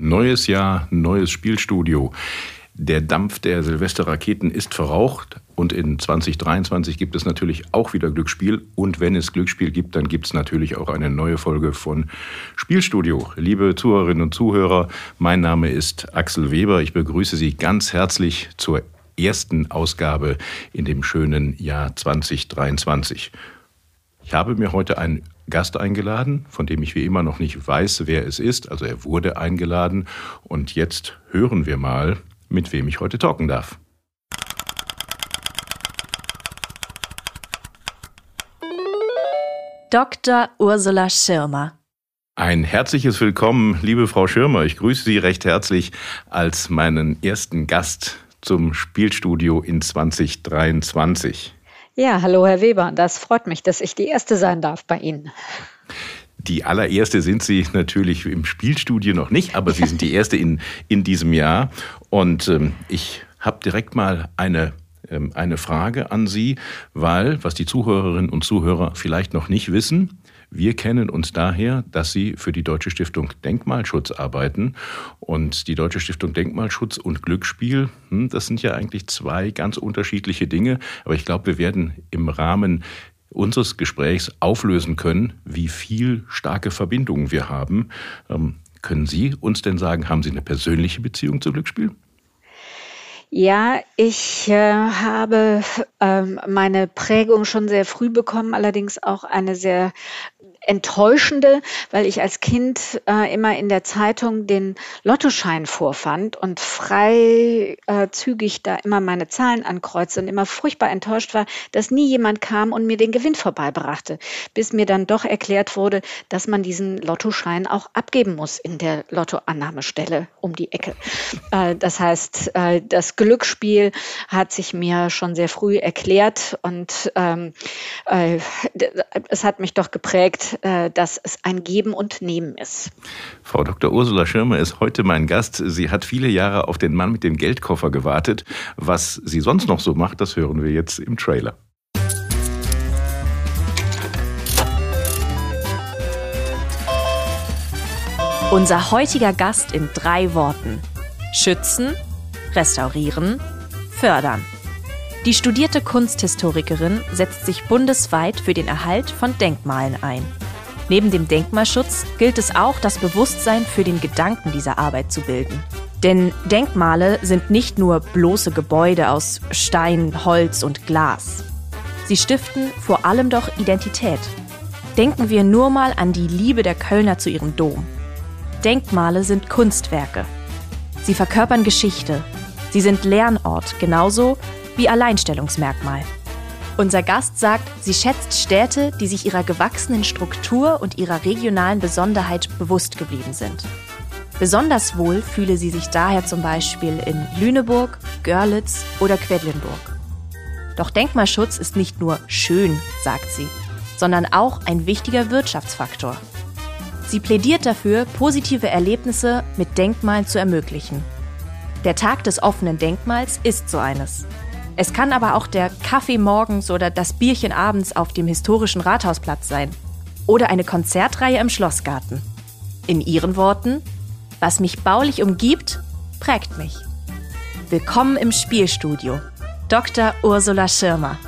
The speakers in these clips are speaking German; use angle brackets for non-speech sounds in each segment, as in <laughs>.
Neues Jahr, neues Spielstudio. Der Dampf der Silvesterraketen ist verraucht und in 2023 gibt es natürlich auch wieder Glücksspiel. Und wenn es Glücksspiel gibt, dann gibt es natürlich auch eine neue Folge von Spielstudio. Liebe Zuhörerinnen und Zuhörer, mein Name ist Axel Weber. Ich begrüße Sie ganz herzlich zur ersten Ausgabe in dem schönen Jahr 2023. Ich habe mir heute einen Gast eingeladen, von dem ich wie immer noch nicht weiß, wer es ist. Also er wurde eingeladen und jetzt hören wir mal, mit wem ich heute talken darf. Dr. Ursula Schirmer. Ein herzliches Willkommen, liebe Frau Schirmer. Ich grüße Sie recht herzlich als meinen ersten Gast zum Spielstudio in 2023. Ja, hallo Herr Weber. Das freut mich, dass ich die Erste sein darf bei Ihnen. Die allererste sind Sie natürlich im Spielstudio noch nicht, aber Sie sind die Erste in, in diesem Jahr. Und ähm, ich habe direkt mal eine ähm, eine Frage an Sie, weil, was die Zuhörerinnen und Zuhörer vielleicht noch nicht wissen, wir kennen uns daher, dass Sie für die Deutsche Stiftung Denkmalschutz arbeiten. Und die Deutsche Stiftung Denkmalschutz und Glücksspiel, hm, das sind ja eigentlich zwei ganz unterschiedliche Dinge. Aber ich glaube, wir werden im Rahmen unseres Gesprächs auflösen können, wie viel starke Verbindungen wir haben. Ähm, können Sie uns denn sagen, haben Sie eine persönliche Beziehung zu Glücksspiel? Ja, ich äh, habe ähm, meine Prägung schon sehr früh bekommen, allerdings auch eine sehr enttäuschende, weil ich als Kind äh, immer in der Zeitung den Lottoschein vorfand und freizügig äh, da immer meine Zahlen ankreuze und immer furchtbar enttäuscht war, dass nie jemand kam und mir den Gewinn vorbeibrachte, bis mir dann doch erklärt wurde, dass man diesen Lottoschein auch abgeben muss in der Lottoannahmestelle um die Ecke. Äh, das heißt, äh, das Glücksspiel hat sich mir schon sehr früh erklärt und ähm, äh, es hat mich doch geprägt, äh, dass es ein Geben und Nehmen ist. Frau Dr. Ursula Schirmer ist heute mein Gast. Sie hat viele Jahre auf den Mann mit dem Geldkoffer gewartet. Was sie sonst noch so macht, das hören wir jetzt im Trailer. Unser heutiger Gast in drei Worten. Schützen, restaurieren, fördern. Die studierte Kunsthistorikerin setzt sich bundesweit für den Erhalt von Denkmalen ein. Neben dem Denkmalschutz gilt es auch, das Bewusstsein für den Gedanken dieser Arbeit zu bilden. Denn Denkmale sind nicht nur bloße Gebäude aus Stein, Holz und Glas. Sie stiften vor allem doch Identität. Denken wir nur mal an die Liebe der Kölner zu ihrem Dom. Denkmale sind Kunstwerke. Sie verkörpern Geschichte. Sie sind Lernort, genauso wie Alleinstellungsmerkmal. Unser Gast sagt, sie schätzt Städte, die sich ihrer gewachsenen Struktur und ihrer regionalen Besonderheit bewusst geblieben sind. Besonders wohl fühle sie sich daher zum Beispiel in Lüneburg, Görlitz oder Quedlinburg. Doch Denkmalschutz ist nicht nur schön, sagt sie, sondern auch ein wichtiger Wirtschaftsfaktor. Sie plädiert dafür, positive Erlebnisse mit Denkmalen zu ermöglichen. Der Tag des offenen Denkmals ist so eines. Es kann aber auch der Kaffee morgens oder das Bierchen abends auf dem historischen Rathausplatz sein. Oder eine Konzertreihe im Schlossgarten. In ihren Worten, was mich baulich umgibt, prägt mich. Willkommen im Spielstudio. Dr. Ursula Schirmer,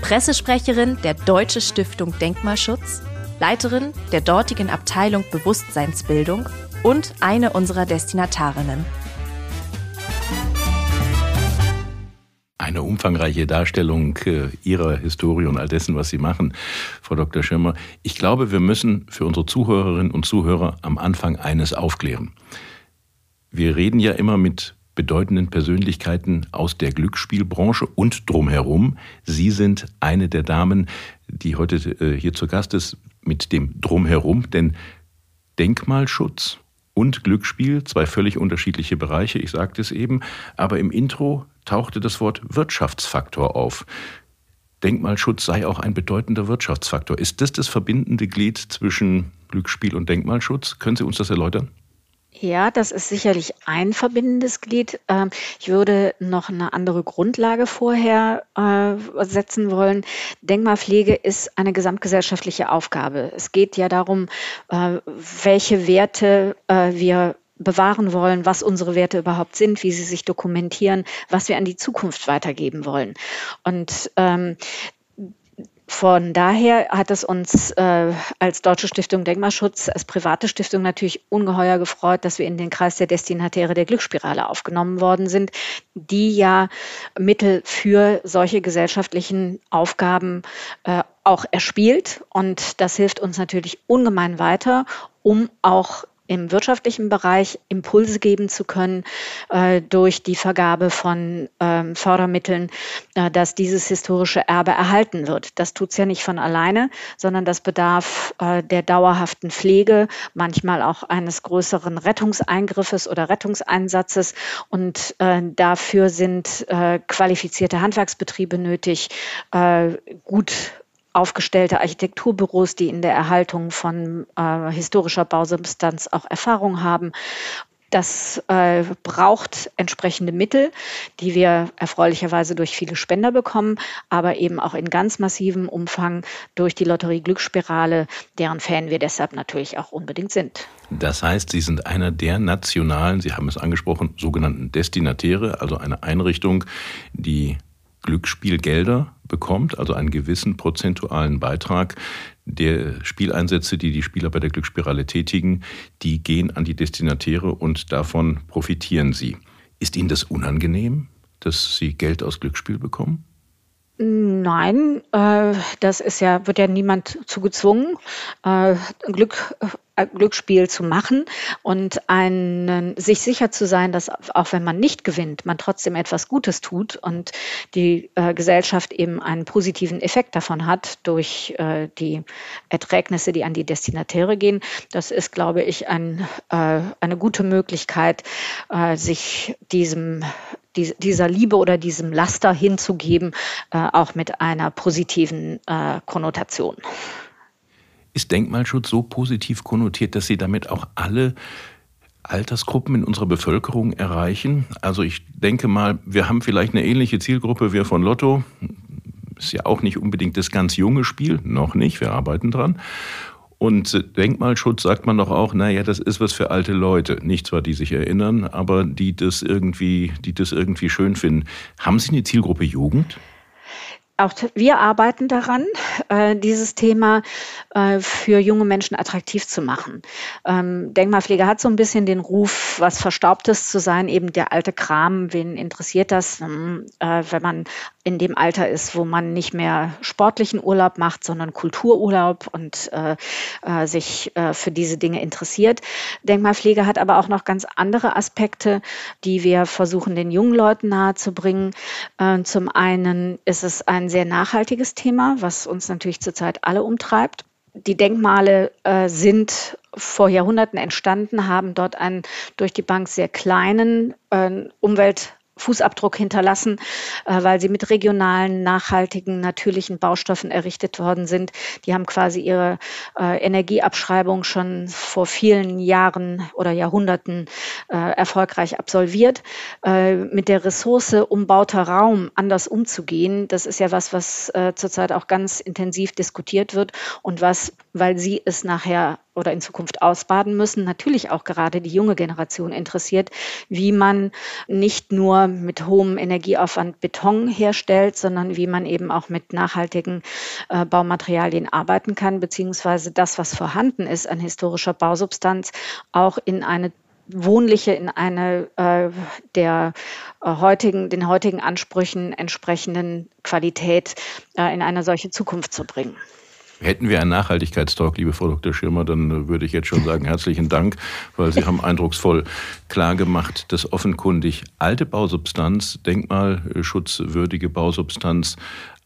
Pressesprecherin der Deutsche Stiftung Denkmalschutz, Leiterin der dortigen Abteilung Bewusstseinsbildung und eine unserer Destinatarinnen. Eine umfangreiche Darstellung äh, Ihrer Historie und all dessen, was Sie machen, Frau Dr. Schirmer. Ich glaube, wir müssen für unsere Zuhörerinnen und Zuhörer am Anfang eines aufklären. Wir reden ja immer mit bedeutenden Persönlichkeiten aus der Glücksspielbranche und drumherum. Sie sind eine der Damen, die heute äh, hier zu Gast ist, mit dem drumherum, denn Denkmalschutz und Glücksspiel, zwei völlig unterschiedliche Bereiche, ich sagte es eben, aber im Intro tauchte das Wort Wirtschaftsfaktor auf. Denkmalschutz sei auch ein bedeutender Wirtschaftsfaktor. Ist das das verbindende Glied zwischen Glücksspiel und Denkmalschutz? Können Sie uns das erläutern? Ja, das ist sicherlich ein verbindendes Glied. Ähm, ich würde noch eine andere Grundlage vorher äh, setzen wollen. Denkmalpflege ist eine gesamtgesellschaftliche Aufgabe. Es geht ja darum, äh, welche Werte äh, wir bewahren wollen, was unsere Werte überhaupt sind, wie sie sich dokumentieren, was wir an die Zukunft weitergeben wollen. Und ähm, von daher hat es uns äh, als Deutsche Stiftung Denkmalschutz, als private Stiftung natürlich ungeheuer gefreut, dass wir in den Kreis der Destinatäre der Glücksspirale aufgenommen worden sind, die ja Mittel für solche gesellschaftlichen Aufgaben äh, auch erspielt. Und das hilft uns natürlich ungemein weiter, um auch im wirtschaftlichen Bereich Impulse geben zu können äh, durch die Vergabe von ähm, Fördermitteln, äh, dass dieses historische Erbe erhalten wird. Das tut es ja nicht von alleine, sondern das bedarf äh, der dauerhaften Pflege, manchmal auch eines größeren Rettungseingriffes oder Rettungseinsatzes. Und äh, dafür sind äh, qualifizierte Handwerksbetriebe nötig, äh, gut aufgestellte Architekturbüros, die in der Erhaltung von äh, historischer Bausubstanz auch Erfahrung haben. Das äh, braucht entsprechende Mittel, die wir erfreulicherweise durch viele Spender bekommen, aber eben auch in ganz massivem Umfang durch die Lotterie Glücksspirale, deren Fan wir deshalb natürlich auch unbedingt sind. Das heißt, Sie sind einer der nationalen, Sie haben es angesprochen, sogenannten Destinatäre, also eine Einrichtung, die Glücksspielgelder bekommt, also einen gewissen prozentualen Beitrag der Spieleinsätze, die die Spieler bei der Glücksspirale tätigen, die gehen an die Destinatäre und davon profitieren sie. Ist Ihnen das unangenehm, dass Sie Geld aus Glücksspiel bekommen? Nein, äh, das ist ja, wird ja niemand zu gezwungen, äh, Glück, äh, Glücksspiel zu machen und einen, sich sicher zu sein, dass auch wenn man nicht gewinnt, man trotzdem etwas Gutes tut und die äh, Gesellschaft eben einen positiven Effekt davon hat durch äh, die Erträgnisse, die an die Destinatäre gehen. Das ist, glaube ich, ein, äh, eine gute Möglichkeit, sich diesem dieser Liebe oder diesem Laster hinzugeben, äh, auch mit einer positiven äh, Konnotation. Ist Denkmalschutz so positiv konnotiert, dass Sie damit auch alle Altersgruppen in unserer Bevölkerung erreichen? Also ich denke mal, wir haben vielleicht eine ähnliche Zielgruppe wie von Lotto. Ist ja auch nicht unbedingt das ganz junge Spiel, noch nicht, wir arbeiten dran. Und Denkmalschutz sagt man doch auch, naja, das ist was für alte Leute. Nicht zwar, die sich erinnern, aber die das irgendwie, die das irgendwie schön finden. Haben Sie eine Zielgruppe Jugend? auch wir arbeiten daran, äh, dieses Thema äh, für junge Menschen attraktiv zu machen. Ähm, Denkmalpflege hat so ein bisschen den Ruf, was Verstaubtes zu sein, eben der alte Kram. Wen interessiert das, ähm, äh, wenn man in dem Alter ist, wo man nicht mehr sportlichen Urlaub macht, sondern Kultururlaub und äh, äh, sich äh, für diese Dinge interessiert. Denkmalpflege hat aber auch noch ganz andere Aspekte, die wir versuchen, den jungen Leuten nahezubringen. Äh, zum einen ist es ein ein sehr nachhaltiges Thema, was uns natürlich zurzeit alle umtreibt. Die Denkmale äh, sind vor Jahrhunderten entstanden, haben dort einen durch die Bank sehr kleinen äh, Umwelt Fußabdruck hinterlassen, äh, weil sie mit regionalen, nachhaltigen, natürlichen Baustoffen errichtet worden sind. Die haben quasi ihre äh, Energieabschreibung schon vor vielen Jahren oder Jahrhunderten äh, erfolgreich absolviert. Mit der Ressource umbauter Raum anders umzugehen, das ist ja was, was zurzeit auch ganz intensiv diskutiert wird und was, weil sie es nachher oder in Zukunft ausbaden müssen, natürlich auch gerade die junge Generation interessiert, wie man nicht nur mit hohem Energieaufwand Beton herstellt, sondern wie man eben auch mit nachhaltigen äh, Baumaterialien arbeiten kann, beziehungsweise das, was vorhanden ist an historischer Bausubstanz, auch in eine wohnliche in eine äh, der äh, heutigen, den heutigen Ansprüchen entsprechenden Qualität äh, in eine solche Zukunft zu bringen. Hätten wir einen Nachhaltigkeitstalk, liebe Frau Dr. Schirmer, dann würde ich jetzt schon sagen, herzlichen Dank, weil Sie haben eindrucksvoll klar gemacht, dass offenkundig alte Bausubstanz, denkmalschutzwürdige Bausubstanz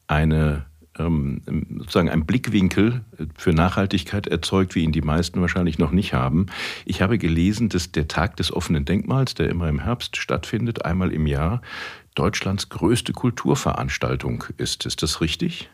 eine ähm, sozusagen einen Blickwinkel für Nachhaltigkeit erzeugt, wie ihn die meisten wahrscheinlich noch nicht haben. Ich habe gelesen, dass der Tag des offenen Denkmals, der immer im Herbst stattfindet, einmal im Jahr, Deutschlands größte Kulturveranstaltung ist. Ist das richtig?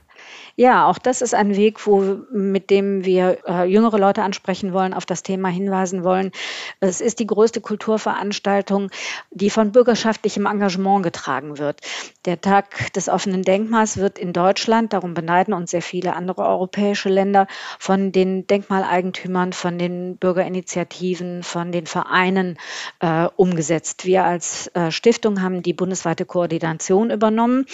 Ja, auch das ist ein Weg, wo, mit dem wir äh, jüngere Leute ansprechen wollen, auf das Thema hinweisen wollen. Es ist die größte Kulturveranstaltung, die von bürgerschaftlichem Engagement getragen wird. Der Tag des offenen Denkmals wird in Deutschland, darum beneiden uns sehr viele andere europäische Länder, von den Denkmaleigentümern, von den Bürgerinitiativen, von den Vereinen äh, umgesetzt. Wir als äh, Stiftung haben die bundesweite Koordination übernommen,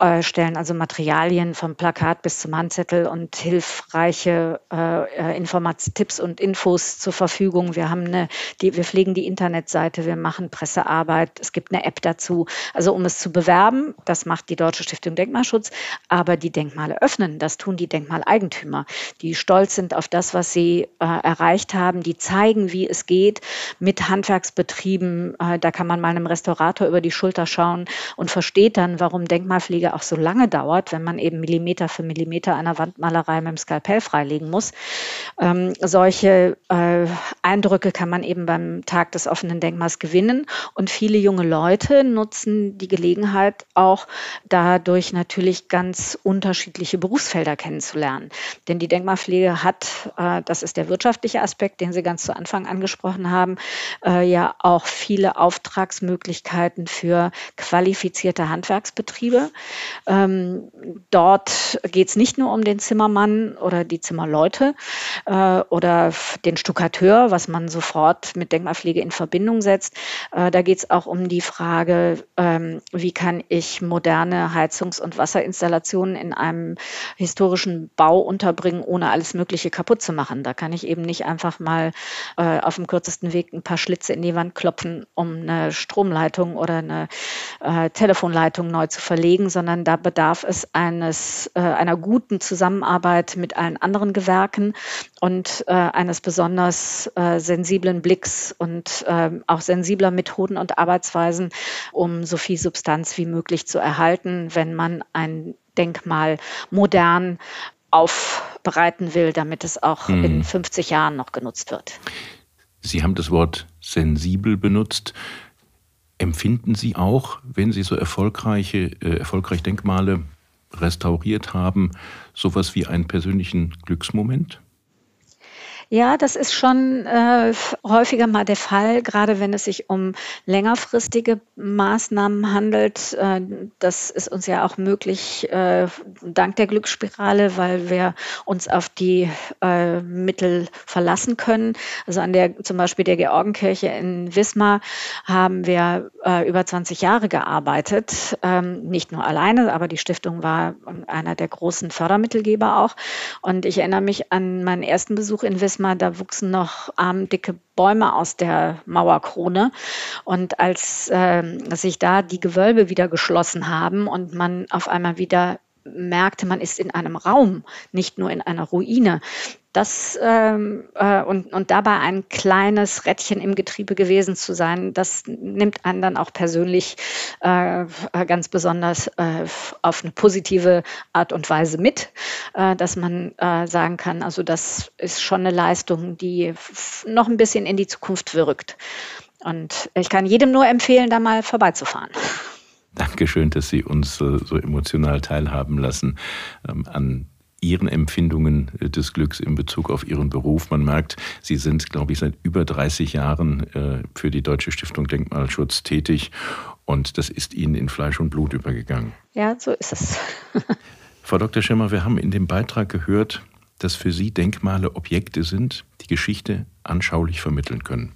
äh, stellen also Materialien vom Plakat bis zum Handzettel und hilfreiche äh, Informat Tipps und Infos zur Verfügung. Wir haben eine, die, wir pflegen die Internetseite, wir machen Pressearbeit, es gibt eine App dazu. Also um es zu bewerben, das macht die Deutsche Stiftung Denkmalschutz, aber die Denkmale öffnen, das tun die Denkmaleigentümer, die stolz sind auf das, was sie äh, erreicht haben, die zeigen, wie es geht mit Handwerksbetrieben. Äh, da kann man mal einem Restaurator über die Schulter schauen und versteht dann, warum Denkmalpflege auch so lange dauert, wenn man eben Millimeter für Millimeter einer Wandmalerei mit dem Skalpell freilegen muss. Ähm, solche äh, Eindrücke kann man eben beim Tag des offenen Denkmals gewinnen. Und viele junge Leute nutzen die Gelegenheit auch dadurch natürlich ganz unterschiedliche Berufsfelder kennenzulernen. Denn die Denkmalpflege hat, äh, das ist der wirtschaftliche Aspekt, den Sie ganz zu Anfang angesprochen haben, äh, ja auch viele Auftragsmöglichkeiten für qualifizierte Handwerksbetriebe. Ähm, dort geht es nicht nur um den Zimmermann oder die Zimmerleute äh, oder den Stuckateur, was man sofort mit Denkmalpflege in Verbindung setzt. Äh, da geht es auch um die Frage, ähm, wie kann ich moderne Heizungs- und Wasserinstallationen in einem historischen Bau unterbringen, ohne alles Mögliche kaputt zu machen. Da kann ich eben nicht einfach mal äh, auf dem kürzesten Weg ein paar Schlitze in die Wand klopfen, um eine Stromleitung oder eine äh, Telefonleitung neu zu verlegen, sondern da bedarf es eines äh, einer guten Zusammenarbeit mit allen anderen Gewerken und äh, eines besonders äh, sensiblen Blicks und äh, auch sensibler Methoden und Arbeitsweisen, um so viel Substanz wie möglich zu erhalten, wenn man ein Denkmal modern aufbereiten will, damit es auch hm. in 50 Jahren noch genutzt wird. Sie haben das Wort sensibel benutzt. Empfinden Sie auch, wenn Sie so erfolgreiche, äh, erfolgreich Denkmale restauriert haben, sowas wie einen persönlichen Glücksmoment? Ja, das ist schon äh, häufiger mal der Fall, gerade wenn es sich um längerfristige Maßnahmen handelt. Äh, das ist uns ja auch möglich äh, dank der Glücksspirale, weil wir uns auf die äh, Mittel verlassen können. Also an der zum Beispiel der Georgenkirche in Wismar haben wir äh, über 20 Jahre gearbeitet. Ähm, nicht nur alleine, aber die Stiftung war einer der großen Fördermittelgeber auch. Und ich erinnere mich an meinen ersten Besuch in Wismar Mal, da wuchsen noch armdicke Bäume aus der Mauerkrone. Und als äh, sich da die Gewölbe wieder geschlossen haben und man auf einmal wieder merkte, man ist in einem Raum, nicht nur in einer Ruine, das ähm, äh, und, und dabei ein kleines Rädchen im Getriebe gewesen zu sein, das nimmt einen dann auch persönlich äh, ganz besonders äh, auf eine positive Art und Weise mit, äh, dass man äh, sagen kann, also das ist schon eine Leistung, die noch ein bisschen in die Zukunft wirkt. Und ich kann jedem nur empfehlen, da mal vorbeizufahren. Dankeschön, dass Sie uns so emotional teilhaben lassen ähm, an Ihren Empfindungen äh, des Glücks in Bezug auf Ihren Beruf. Man merkt, Sie sind, glaube ich, seit über 30 Jahren äh, für die Deutsche Stiftung Denkmalschutz tätig und das ist Ihnen in Fleisch und Blut übergegangen. Ja, so ist es. <laughs> Frau Dr. Schimmer, wir haben in dem Beitrag gehört, dass für Sie Denkmale Objekte sind, die Geschichte anschaulich vermitteln können.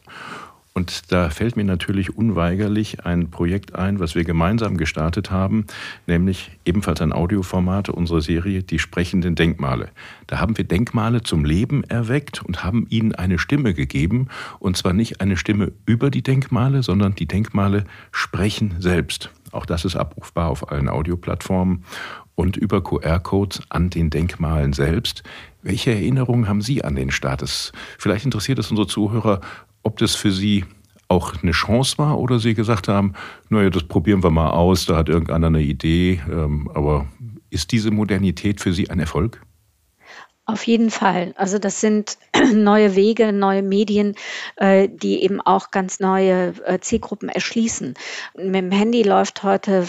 Und da fällt mir natürlich unweigerlich ein Projekt ein, was wir gemeinsam gestartet haben, nämlich ebenfalls ein Audioformat unserer Serie Die sprechenden Denkmale. Da haben wir Denkmale zum Leben erweckt und haben ihnen eine Stimme gegeben. Und zwar nicht eine Stimme über die Denkmale, sondern die Denkmale sprechen selbst. Auch das ist abrufbar auf allen Audioplattformen und über QR-Codes an den Denkmalen selbst. Welche Erinnerungen haben Sie an den Start? Vielleicht interessiert es unsere Zuhörer, ob das für Sie auch eine Chance war oder Sie gesagt haben, naja, das probieren wir mal aus, da hat irgendeiner eine Idee, ähm, aber Ist diese Modernität für Sie ein Erfolg? Auf jeden Fall. Also das sind <clears throat> neue Wege, neue Medien, äh, die eben auch ganz neue äh, Zielgruppen erschließen. Mit dem Handy läuft heute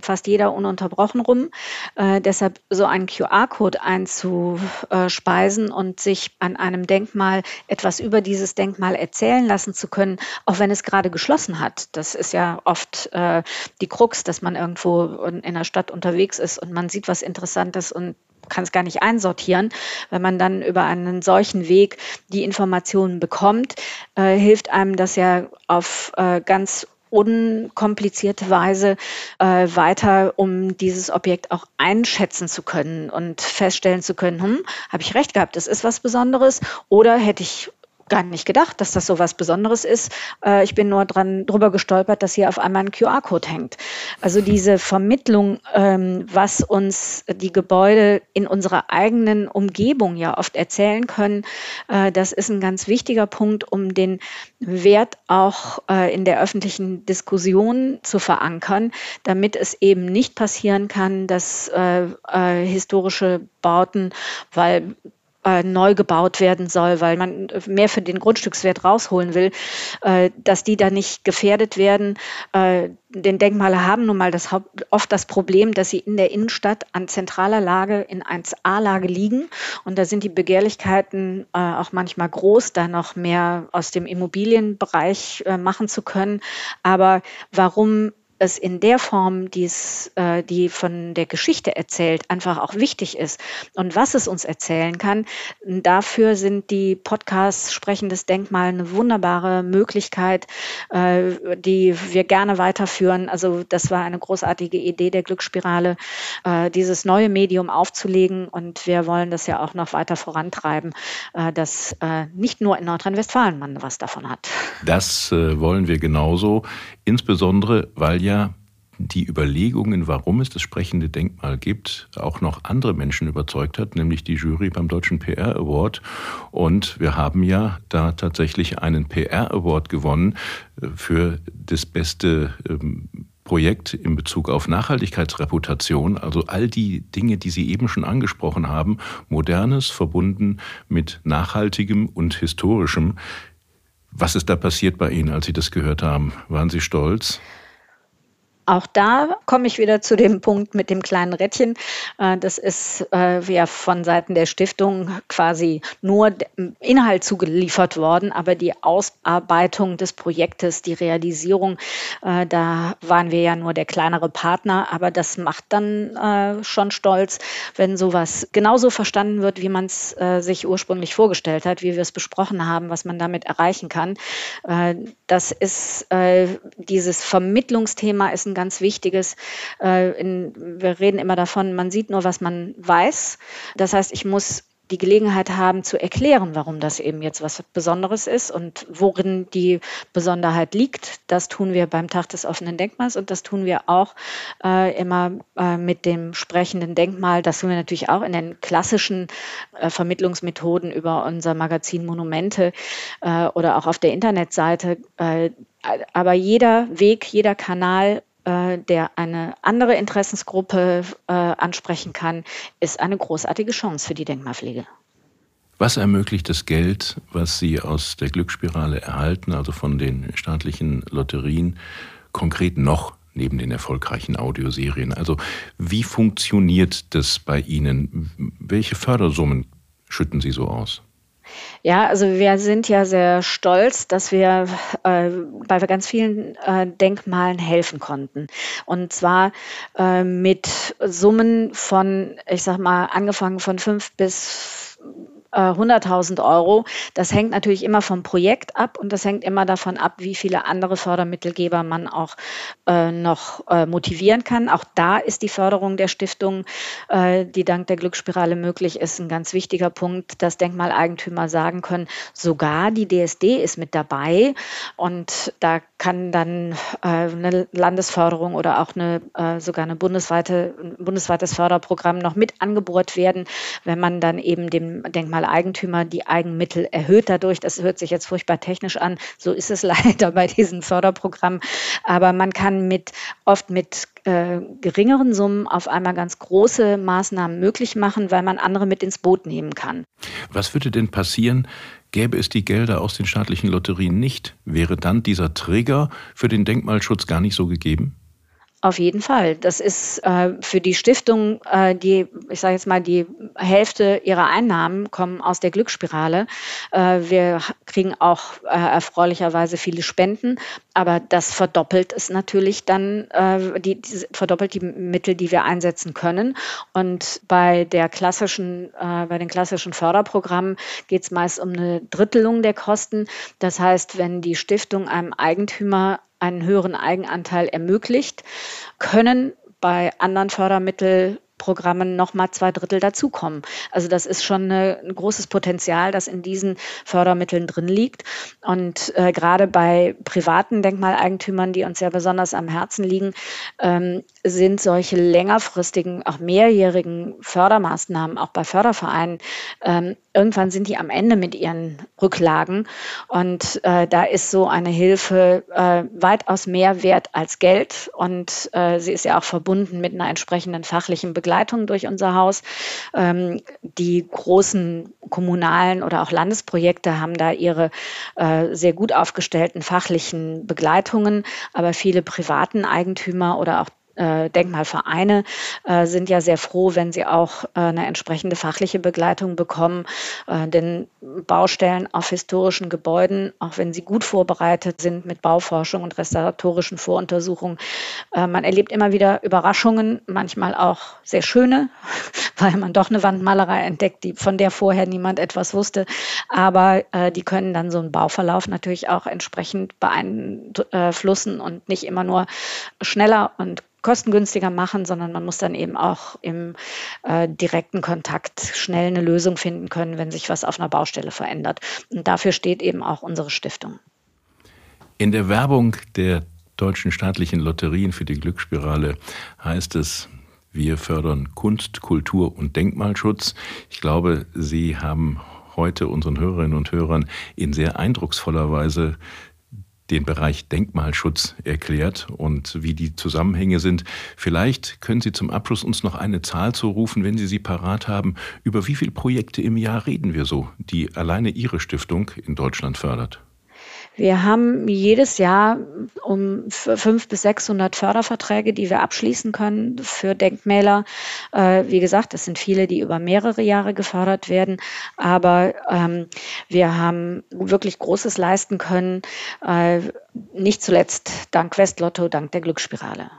fast jeder ununterbrochen rum. Äh, deshalb so einen QR-Code einzuspeisen und sich an einem Denkmal etwas über dieses Denkmal erzählen lassen zu können, auch wenn es gerade geschlossen hat. Das ist ja oft die Krux, dass man irgendwo in der Stadt unterwegs ist und man sieht was Interessantes und kann es gar nicht einsortieren. Wenn man dann über einen solchen Weg die Informationen bekommt, äh, hilft einem das ja auf äh, ganz unkomplizierte Weise äh, weiter, um dieses Objekt auch einschätzen zu können und feststellen zu können, hm, habe ich recht gehabt, das ist was Besonderes oder hätte ich gar nicht gedacht, dass das so was Besonderes ist. Äh, ich bin nur dran drüber gestolpert, dass hier auf einmal ein QR-Code hängt. Also diese Vermittlung, ähm, was uns die Gebäude in unserer eigenen Umgebung ja oft erzählen können, äh, das ist ein ganz wichtiger Punkt, um den Wert auch äh, in der öffentlichen Diskussion zu verankern, damit es eben nicht passieren kann, dass historische Bauten, weil äh, neu gebaut werden soll, weil man mehr für den Grundstückswert rausholen will, äh, dass die da nicht gefährdet werden. Äh, denn Denkmale haben nun mal das, oft das Problem, dass sie in der Innenstadt an zentraler Lage in 1a-Lage liegen. Und da sind die Begehrlichkeiten äh, auch manchmal groß, da noch mehr aus dem Immobilienbereich äh, machen zu können. Aber warum es in der Form, die's, äh, die von der Geschichte erzählt, einfach auch wichtig ist und was es uns erzählen kann. Dafür sind die Podcasts Sprechendes Denkmal eine wunderbare Möglichkeit, äh, die wir gerne weiterführen. Also das war eine großartige Idee der Glücksspirale, äh, dieses neue Medium aufzulegen und wir wollen das ja auch noch weiter vorantreiben, äh, dass äh, nicht nur in Nordrhein-Westfalen man was davon hat. Das äh, wollen wir genauso, insbesondere weil ja ja die Überlegungen, warum es das sprechende Denkmal gibt, auch noch andere Menschen überzeugt hat, nämlich die Jury beim Deutschen PR Award. Und wir haben ja da tatsächlich einen PR Award gewonnen äh, für das beste ähm, Projekt in Bezug auf Nachhaltigkeitsreputation, also all die Dinge, die Sie eben schon angesprochen haben, modernes verbunden mit nachhaltigem und historischem. Was ist da passiert bei Ihnen, als Sie das gehört haben? Waren Sie stolz? Auch da komme ich wieder zu dem Punkt mit dem kleinen Rädchen. Äh, das ist äh, ja von Seiten der Stiftung quasi nur Inhalt zugeliefert worden, aber die Ausarbeitung des Projektes, die Realisierung, äh, da waren wir ja nur der kleinere Partner, aber das macht dann schon stolz, wenn sowas genauso verstanden wird, wie man es sich ursprünglich vorgestellt hat, wie wir es besprochen haben, was man damit erreichen kann. Das ist dieses Vermittlungsthema ist ein ganz wichtiges. Äh, in, wir reden immer davon, man sieht nur, was man weiß. Das heißt, ich muss die Gelegenheit haben zu erklären, warum das eben jetzt was Besonderes ist und worin die Besonderheit liegt. Das tun wir beim Tag des offenen Denkmals und das tun wir auch äh, immer äh, mit dem sprechenden Denkmal. Das tun wir natürlich auch in den klassischen äh, Vermittlungsmethoden über unser Magazin Monumente äh, oder auch auf der Internetseite. Äh, aber jeder Weg, jeder Kanal äh, der eine andere Interessensgruppe äh, ansprechen kann, ist eine großartige Chance für die Denkmalpflege. Was ermöglicht das Geld, was Sie aus der Glücksspirale erhalten, also von den staatlichen Lotterien, konkret noch neben den erfolgreichen Audioserien? Also wie funktioniert das bei Ihnen? Welche Fördersummen schütten Sie so aus? Ja, also wir sind ja sehr stolz, dass wir äh, bei ganz vielen äh, Denkmalen helfen konnten. Und zwar äh, mit Summen von, ich sag mal, angefangen von fünf bis 100.000 äh, Euro. Das hängt natürlich immer vom Projekt ab und das hängt immer davon ab, wie viele andere Fördermittelgeber man auch äh, noch äh, motivieren kann. Auch da ist die Förderung der Stiftung, äh, die dank der Glücksspirale möglich ist, ein ganz wichtiger Punkt, dass Denkmaleigentümer sagen können, sogar die DSD ist mit dabei und da kann dann äh, eine Landesförderung oder auch eine, sogar eine bundesweite, ein bundesweites Förderprogramm noch mit angebohrt werden, wenn man dann eben dem Denkmaleigentümer die Eigenmittel erhöht dadurch. Das hört sich jetzt furchtbar technisch an. So ist es <laughs> leider bei diesen Förderprogrammen. Aber man kann mit oft mit äh, geringeren Summen auf einmal ganz große Maßnahmen möglich machen, weil man andere mit ins Boot nehmen kann. Was würde denn passieren, Gäbe es die Gelder aus den staatlichen Lotterien nicht, wäre dann dieser Trigger für den Denkmalschutz gar nicht so gegeben? Auf jeden Fall. Das ist äh, für die Stiftung, äh, die, ich sage jetzt mal, die Hälfte ihrer Einnahmen kommen aus der Glücksspirale. Äh, wir kriegen auch äh, erfreulicherweise viele Spenden, aber das verdoppelt es natürlich dann, äh, die, die, verdoppelt die Mittel, die wir einsetzen können. Und bei der klassischen, äh, bei den klassischen Förderprogrammen geht es meist um eine Drittelung der Kosten. Das heißt, wenn die Stiftung einem Eigentümer einen höheren Eigenanteil ermöglicht, können bei anderen Fördermitteln Programmen nochmal zwei Drittel dazukommen. Also das ist schon ein großes Potenzial, das in diesen Fördermitteln drin liegt. Und äh, gerade bei privaten Denkmaleigentümern, die uns ja besonders am Herzen liegen, ähm, sind solche längerfristigen, auch mehrjährigen Fördermaßnahmen, auch bei Fördervereinen, ähm, irgendwann sind die am Ende mit ihren Rücklagen. Und äh, da ist so eine Hilfe äh, weitaus mehr wert als Geld. Und äh, sie ist ja auch verbunden mit einer entsprechenden fachlichen Begleitung durch unser Haus. Ähm, die großen kommunalen oder auch Landesprojekte haben da ihre äh, sehr gut aufgestellten fachlichen Begleitungen, aber viele privaten Eigentümer oder auch äh, Denkmalvereine äh, sind ja sehr froh, wenn sie auch äh, eine entsprechende fachliche Begleitung bekommen. Äh, denn Baustellen auf historischen Gebäuden, auch wenn sie gut vorbereitet sind mit Bauforschung und restauratorischen Voruntersuchungen, äh, man erlebt immer wieder Überraschungen, manchmal auch sehr schöne, <laughs> weil man doch eine Wandmalerei entdeckt, die, von der vorher niemand etwas wusste. Aber äh, die können dann so einen Bauverlauf natürlich auch entsprechend beeinflussen und nicht immer nur schneller und kostengünstiger machen, sondern man muss dann eben auch im äh, direkten Kontakt schnell eine Lösung finden können, wenn sich was auf einer Baustelle verändert. Und dafür steht eben auch unsere Stiftung. In der Werbung der deutschen staatlichen Lotterien für die Glücksspirale heißt es, wir fördern Kunst, Kultur und Denkmalschutz. Ich glaube, Sie haben heute unseren Hörerinnen und Hörern in sehr eindrucksvoller Weise den Bereich Denkmalschutz erklärt und wie die Zusammenhänge sind. Vielleicht können Sie zum Abschluss uns noch eine Zahl zurufen, wenn Sie sie parat haben. Über wie viele Projekte im Jahr reden wir so, die alleine Ihre Stiftung in Deutschland fördert? Wir haben jedes Jahr um 500 bis 600 Förderverträge, die wir abschließen können für Denkmäler. Äh, wie gesagt, es sind viele, die über mehrere Jahre gefördert werden, aber ähm, wir haben wirklich Großes leisten können, äh, nicht zuletzt dank Westlotto, dank der Glücksspirale.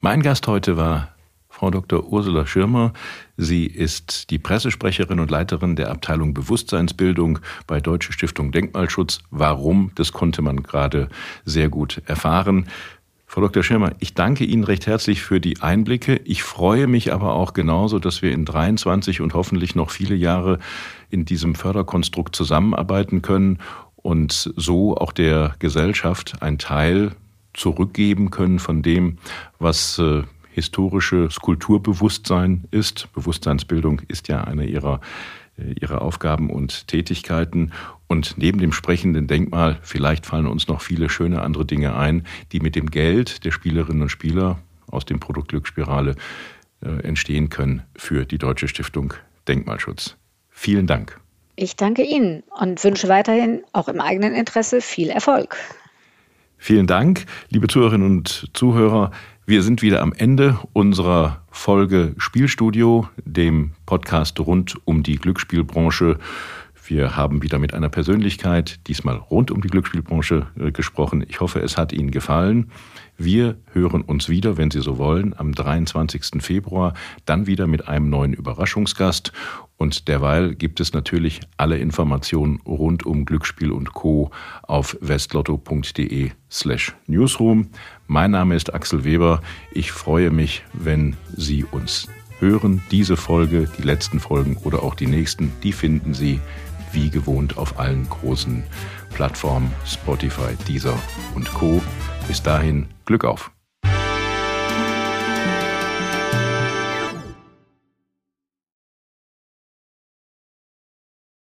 Mein Gast heute war Frau Dr. Ursula Schirmer. Sie ist die Pressesprecherin und Leiterin der Abteilung Bewusstseinsbildung bei Deutsche Stiftung Denkmalschutz. Warum? Das konnte man gerade sehr gut erfahren. Frau Dr. Schirmer, ich danke Ihnen recht herzlich für die Einblicke. Ich freue mich aber auch genauso, dass wir in 23 und hoffentlich noch viele Jahre in diesem Förderkonstrukt zusammenarbeiten können und so auch der Gesellschaft ein Teil zurückgeben können von dem, was historisches Kulturbewusstsein ist. Bewusstseinsbildung ist ja eine ihrer, äh, ihrer Aufgaben und Tätigkeiten. Und neben dem sprechenden Denkmal, vielleicht fallen uns noch viele schöne andere Dinge ein, die mit dem Geld der Spielerinnen und Spieler aus dem Produkt Glücksspirale äh, entstehen können für die Deutsche Stiftung Denkmalschutz. Vielen Dank. Ich danke Ihnen und wünsche weiterhin auch im eigenen Interesse viel Erfolg. Vielen Dank, liebe Zuhörerinnen und Zuhörer. Wir sind wieder am Ende unserer Folge Spielstudio, dem Podcast rund um die Glücksspielbranche. Wir haben wieder mit einer Persönlichkeit, diesmal rund um die Glücksspielbranche, äh, gesprochen. Ich hoffe, es hat Ihnen gefallen. Wir hören uns wieder, wenn Sie so wollen, am 23. Februar, dann wieder mit einem neuen Überraschungsgast. Und derweil gibt es natürlich alle Informationen rund um Glücksspiel und Co. auf westlotto.de slash newsroom. Mein Name ist Axel Weber. Ich freue mich, wenn Sie uns hören. Diese Folge, die letzten Folgen oder auch die nächsten, die finden Sie wie gewohnt auf allen großen Plattformen Spotify, Deezer und Co. Bis dahin Glück auf!